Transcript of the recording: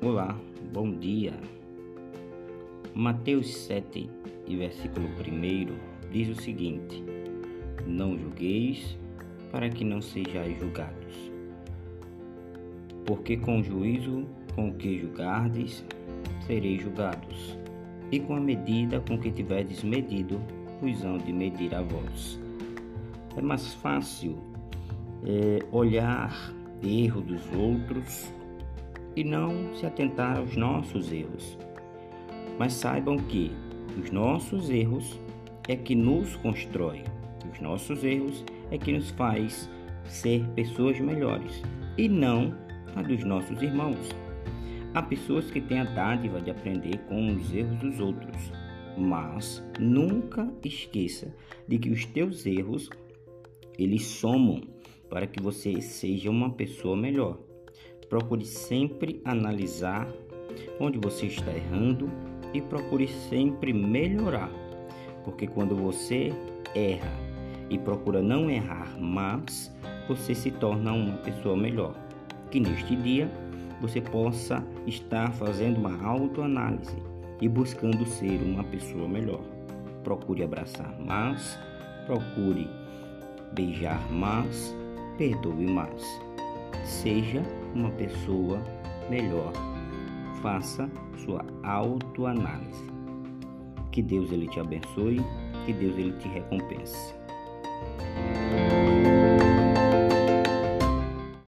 Bom dia. Mateus 7 e versículo 1 diz o seguinte: Não julgueis para que não sejais julgados. Porque com o juízo com que julgardes, sereis julgados, e com a medida com que tiverdes medido, vos hão de medir a vós. É mais fácil é, olhar erro dos outros e não se atentar aos nossos erros. Mas saibam que os nossos erros é que nos constrói. Os nossos erros é que nos faz ser pessoas melhores e não a dos nossos irmãos. Há pessoas que têm a dádiva de aprender com os erros dos outros, mas nunca esqueça de que os teus erros eles somam para que você seja uma pessoa melhor. Procure sempre analisar onde você está errando e procure sempre melhorar, porque quando você erra e procura não errar mais, você se torna uma pessoa melhor. Que neste dia você possa estar fazendo uma autoanálise e buscando ser uma pessoa melhor. Procure abraçar mais, procure beijar mais, perdoe mais. Seja uma pessoa melhor. Faça sua autoanálise. Que Deus ele te abençoe, que Deus ele te recompense.